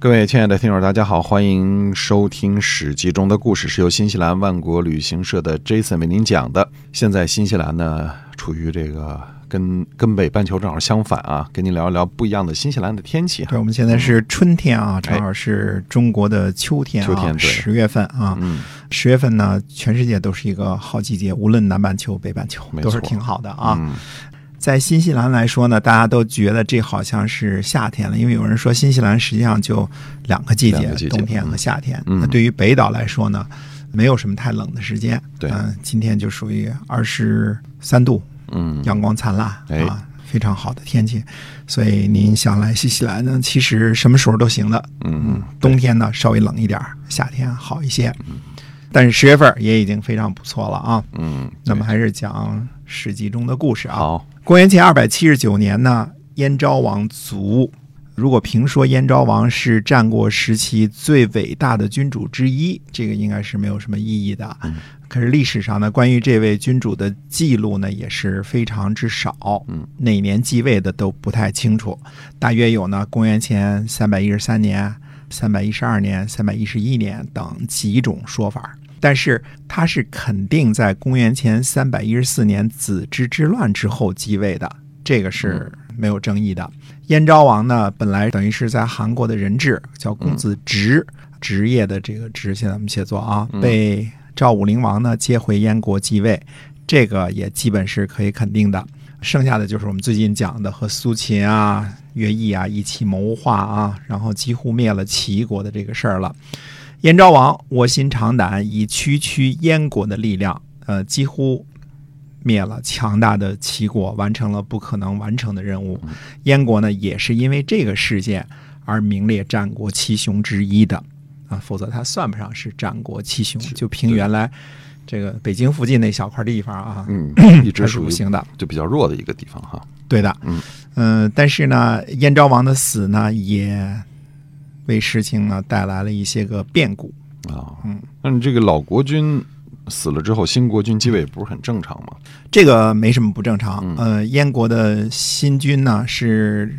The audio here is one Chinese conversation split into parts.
各位亲爱的听友，大家好，欢迎收听《史记》中的故事，是由新西兰万国旅行社的 Jason 为您讲的。现在新西兰呢，处于这个跟跟北半球正好相反啊，跟您聊一聊不一样的新西兰的天气。对，我们现在是春天啊，正好是中国的秋天啊，秋天对十月份啊。嗯，十月份呢，全世界都是一个好季节，无论南半球、北半球都是挺好的啊。嗯在新西兰来说呢，大家都觉得这好像是夏天了，因为有人说新西兰实际上就两个季节，季节冬天和夏天。嗯那对于北岛来说呢，没有什么太冷的时间。对嗯、今天就属于二十三度，嗯，阳光灿烂、哎啊，非常好的天气。所以您想来新西兰呢，其实什么时候都行的。嗯，冬天呢稍微冷一点儿，夏天好一些。但是十月份也已经非常不错了啊。嗯，那么还是讲《史记》中的故事啊。好，公元前二百七十九年呢，燕昭王卒。如果评说燕昭王是战国时期最伟大的君主之一，这个应该是没有什么意义的。嗯可是历史上呢，关于这位君主的记录呢，也是非常之少。嗯，哪年继位的都不太清楚，大约有呢公元前三百一十三年、三百一十二年、三百一十一年等几种说法。但是他是肯定在公元前三百一十四年子之之乱之后继位的，这个是没有争议的。燕昭王呢，本来等于是在韩国的人质，叫公子职，职业的这个职，现在我们写作啊，被赵武灵王呢接回燕国继位，这个也基本是可以肯定的。剩下的就是我们最近讲的和苏秦啊、乐毅啊一起谋划啊，然后几乎灭了齐国的这个事儿了。燕昭王卧薪尝胆，以区区燕国的力量，呃，几乎灭了强大的齐国，完成了不可能完成的任务。燕国呢，也是因为这个事件而名列战国七雄之一的啊，否则他算不上是战国七雄。就凭原来这个北京附近那小块地方啊，嗯，一直是属于不行的。就比较弱的一个地方哈。对的，嗯呃但是呢，燕昭王的死呢，也为事情呢带来了一些个变故。啊，嗯，那你这个老国君死了之后，新国君继位不是很正常吗？这个没什么不正常嗯。呃，燕国的新君呢是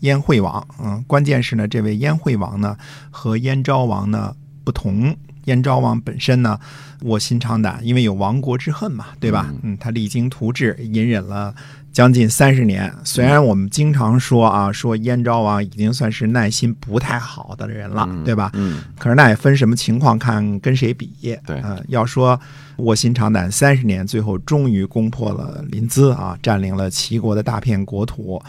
燕惠王，嗯、关键是呢，这位燕惠王呢和燕昭王呢不同。燕昭王本身呢卧薪尝胆，因为有亡国之恨嘛，对吧？嗯，他励精图治，隐忍了将近三十年。虽然我们经常说啊，说燕昭王已经算是耐心不太好的人了，嗯对吧？嗯，可是那也分什么情况，看跟谁比。对呃，要说卧薪尝胆三十年，最后终于攻破了临淄啊，占领了齐国的大片国土，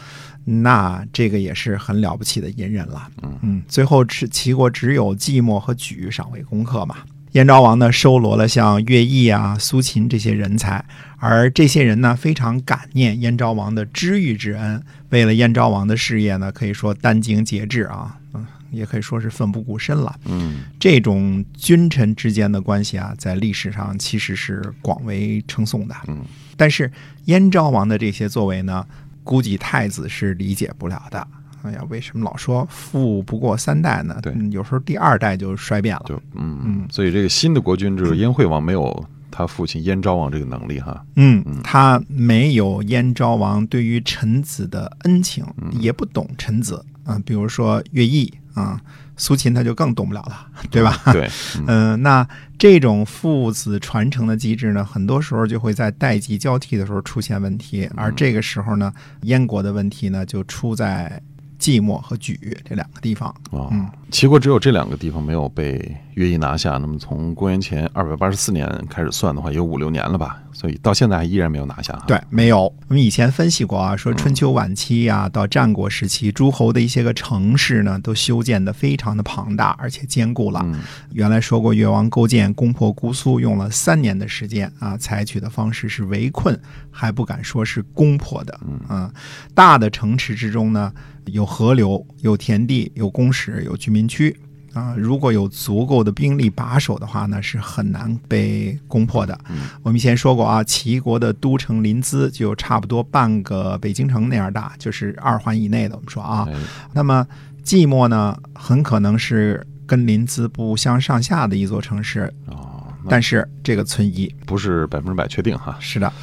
那这个也是很了不起的隐忍了。嗯，最后是齐国只有寂寞和举尚未攻克嘛。燕昭王呢，收罗了像乐毅啊、苏秦这些人才，而这些人呢，非常感念燕昭王的知遇之恩，为了燕昭王的事业呢，可以说殚精竭智啊，嗯，也可以说是奋不顾身了。嗯，这种君臣之间的关系啊，在历史上其实是广为称颂的。嗯，但是燕昭王的这些作为呢，估计太子是理解不了的。哎呀，为什么老说富不过三代呢？对嗯有时候第二代就衰变了。就嗯嗯所以这个新的国君就是燕惠王没有他父亲燕昭王这个能力哈。嗯，他没有燕昭王对于臣子的恩情，嗯也不懂臣子啊、比如说乐毅啊、苏秦他就更懂不了了，对吧？对，嗯嗯、那这种父子传承的机制呢，很多时候就会在代际交替的时候出现问题，而这个时候呢，燕国的问题呢就出在寂寞和举这两个地方。啊嗯，齐国只有这两个地方没有被乐毅拿下。那么从公元前二百八十四年开始算的话，有五六年了吧？所以到现在还依然没有拿下哈。对，没有。我们以前分析过啊，说春秋晚期呀、到战国时期，诸侯的一些个城市呢，都修建的非常的庞大，而且坚固了。嗯原来说过，越王勾践攻破姑苏用了三年的时间啊，采取的方式是围困，还不敢说是攻破的。嗯，大的城池之中呢，有河流、有田地、有工室、有居民区。啊，如果有足够的兵力把守的话呢，是很难被攻破的。我们以前说过啊，齐国的都城临淄就有差不多半个北京城那样大，就是二环以内的。我们说啊，哎那么寂寞呢，很可能是跟临淄不相上下的一座城市，哦，但是这个存疑。不是百分之百确定哈。是的，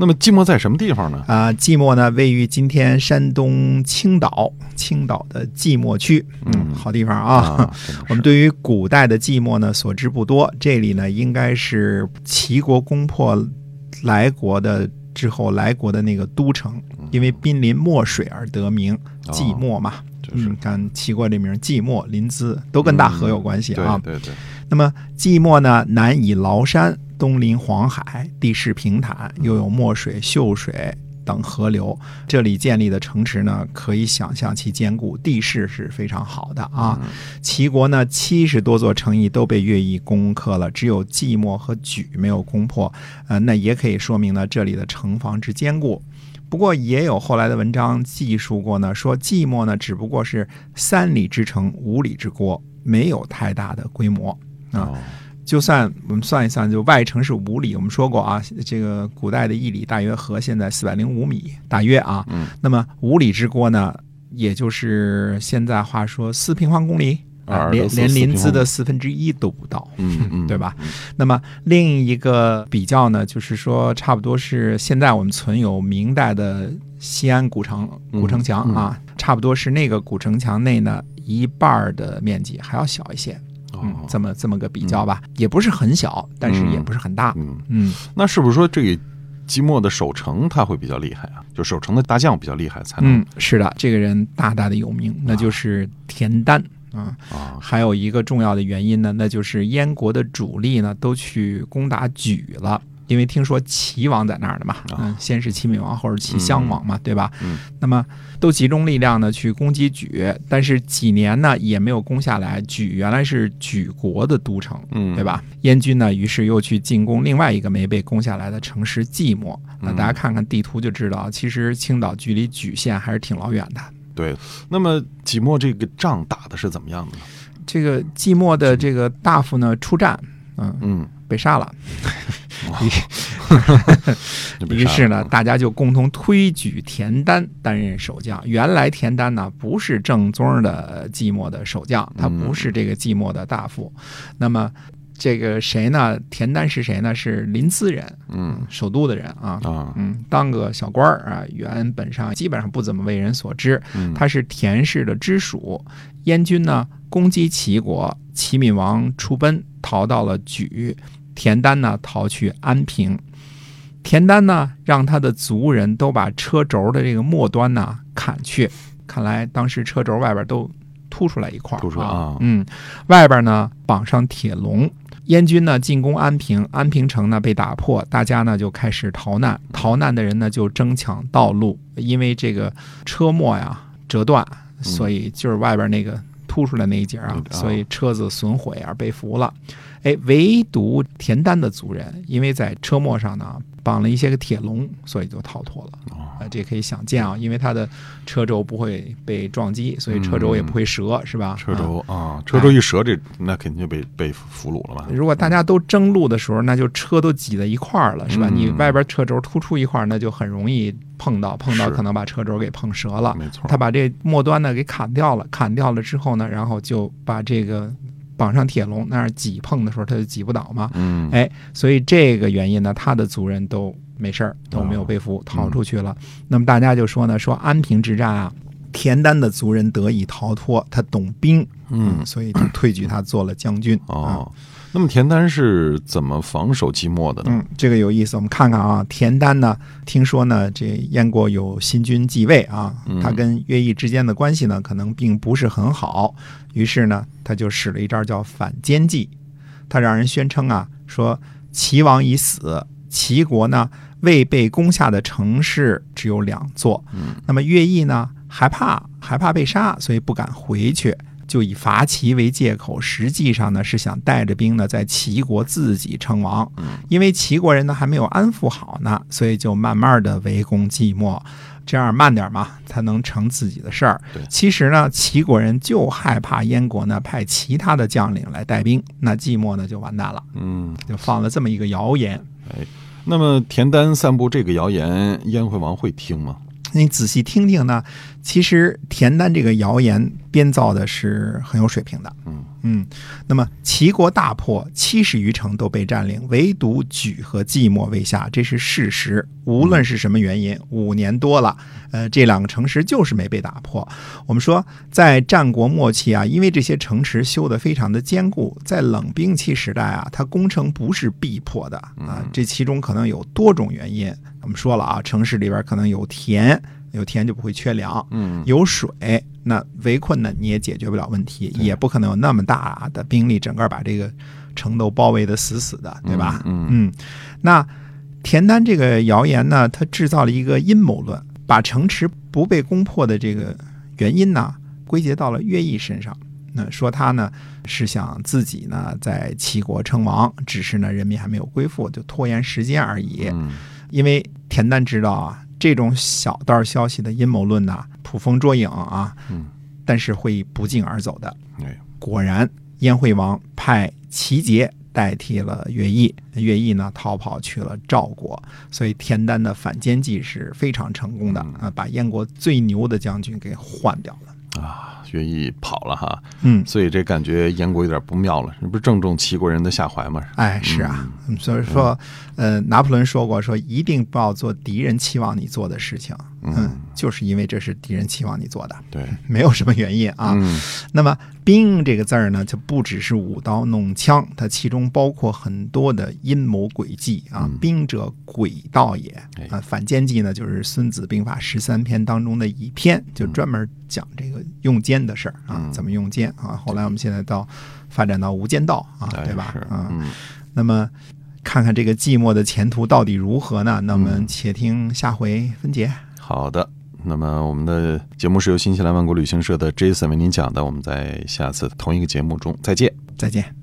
那么寂寞在什么地方呢？啊、寂寞呢位于今天山东青岛，青岛的寂寞区，嗯，好地方啊。我们对于古代的寂寞呢所知不多，这里呢应该是齐国攻破来国的之后来国的那个都城，因为濒临墨水而得名寂寞嘛。就是嗯，看齐国这名寂寞、临淄都跟大河有关系啊。对对对，那么寂寞呢，南倚崂山，东临黄海，地势平坦，又有墨水、秀水等河流。这里建立的城池呢，可以想象其坚固，地势是非常好的啊。齐国呢，七十多座城邑都被乐毅攻克了，只有寂寞和莒没有攻破。呃，那也可以说明呢，这里的城防之坚固。不过也有后来的文章记述过呢，说寂寞呢只不过是三里之城，五里之郭，没有太大的规模啊。哦就算我们算一算，就外城是五里，我们说过啊，这个古代的一里大约和现在四百零五米，大约啊。嗯，那么五里之郭呢，也就是现在话说四平方公里，啊，连连临淄的四分之一都不到。嗯嗯，对吧？那么另一个比较呢，就是说，差不多是现在我们存有明代的西安古城古城墙嗯啊，差不多是那个古城墙内呢一半的面积还要小一些。这么这么个比较吧，也不是很小，但是也不是很大。嗯，嗯，那是不是说这个即墨的守城他会比较厉害啊？就守城的大将比较厉害，才能嗯，是的，这个人大大的有名，那就是田丹啊。啊还有一个重要的原因呢，那就是燕国的主力呢都去攻打莒了。因为听说齐王在那儿的嘛，嗯，先是齐闵王，后是齐襄王嘛，对吧？嗯，那么都集中力量呢去攻击莒，但是几年呢也没有攻下来。莒原来是莒国的都城，嗯，对？吧？燕军呢，于是又去进攻另外一个没被攻下来的城市寂寞。那嗯大家看看地图就知道，其实青岛距离莒县还是挺老远的。对。那么即墨这个仗打的是怎么样的呢？这个寂寞的这个大夫呢出战，嗯，嗯，被杀了。于是呢，大家就共同推举田丹担任守将。原来田丹呢不是正宗的寂寞的守将，他不是这个寂寞的大夫。那么这个谁呢？田丹是谁呢？是临淄人，嗯首都的人啊。啊，嗯，当个小官儿啊，原本上基本上不怎么为人所知。嗯他是田氏的支属。燕军呢攻击齐国，齐闵王出奔，逃到了莒。田丹呢逃去安平。田丹呢让他的族人都把车轴的这个末端呢砍去，看来当时车轴外边都凸出来一块儿，凸出来啊嗯，外边呢绑上铁笼。燕军呢进攻安平，安平城呢被打破，大家呢就开始逃难。逃难的人呢就争抢道路，因为这个车末呀折断，所以就是外边那个凸出来那一截啊嗯，啊所以车子损毁而被俘了。哎，唯独田丹的族人，因为在车末上呢绑了一些个铁笼，所以就逃脱了。啊呃，这可以想见啊，因为他的车轴不会被撞击，所以车轴也不会折，是吧？车啊轴啊，车轴一折，这那肯定就被被俘虏了吧。如果大家都争路的时候，那就车都挤在一块儿了，是吧？嗯你外边车轴突出一块儿，那就很容易碰到，碰到可能把车轴给碰折了。没错，他把这末端呢给砍掉了，砍掉了之后呢，然后就把这个绑上铁笼，那儿挤碰的时候他就挤不倒嘛。嗯，哎，所以这个原因呢，他的族人都没事儿，都没有被俘，逃出去了。那么大家就说呢，说安平之战啊，田丹的族人得以逃脱，他懂兵，嗯所以就推举他做了将军。啊哦，那么田丹是怎么防守寂寞的呢？嗯，这个有意思。我们看看啊，田丹呢，听说呢，这燕国有新君继位啊，嗯他跟乐毅之间的关系呢，可能并不是很好。于是呢，他就使了一招叫反间计。他让人宣称啊，说齐王已死，齐国呢未被攻下的城市只有两座。嗯，那么乐毅呢，害怕害怕被杀，所以不敢回去。就以伐齐为借口，实际上呢是想带着兵呢在齐国自己称王，因为齐国人呢还没有安抚好呢，所以就慢慢的围攻寂寞，这样慢点嘛，才能成自己的事儿对。其实呢，齐国人就害怕燕国呢派其他的将领来带兵，那寂寞呢就完蛋了，嗯，就放了这么一个谣言。那么田丹散布这个谣言，燕惠王会听吗？你仔细听听呢，其实田丹这个谣言编造的是很有水平的。嗯嗯，那么齐国大破，七十余城都被占领，唯独莒和寂寞未下，这是事实。无论是什么原因，五年多了，呃，这两个城池就是没被打破。我们说，在战国末期啊，因为这些城池修得非常的坚固，在冷兵器时代啊，它攻城不是必破的啊，这其中可能有多种原因。我们说了啊，城市里边可能有田。有田就不会缺粮，嗯，有水，那围困呢你也解决不了问题，也不可能有那么大的兵力，整个把这个城都包围的死死的，对吧？嗯，嗯那田丹这个谣言呢，他制造了一个阴谋论，把城池不被攻破的这个原因呢，归结到了乐毅身上，那说他呢是想自己呢在齐国称王，只是呢人民还没有归附，就拖延时间而已。嗯，因为田丹知道啊。这种小道消息的阴谋论呐，捕风捉影啊，嗯，但是会不胫而走的。哎，果然，燕惠王派齐杰代替了乐毅，乐毅呢逃跑去了赵国，所以田丹的反间计是非常成功的啊，把燕国最牛的将军给换掉了啊。乐毅跑了哈，嗯，所以这感觉燕国有点不妙了，这不是正中齐国人的下怀吗？哎，是啊，所以说，呃，拿破仑说过，说一定不要做敌人期望你做的事情，嗯，就是因为这是敌人期望你做的，对，没有什么原因啊。那么。兵这个字儿呢，就不只是舞刀弄枪，它其中包括很多的阴谋诡计啊。兵者，诡道也啊。反间计呢，就是《孙子兵法》十三篇当中的一篇，就专门讲这个用奸的事儿啊，怎么用奸啊。后来我们现在到发展到无间道啊，对吧？啊，那么看看这个寂寞的前途到底如何呢？那我们且听下回分解。好的。那么，我们的节目是由新西兰万国旅行社的 Jason 为您讲的。我们在下次同一个节目中再见，再见。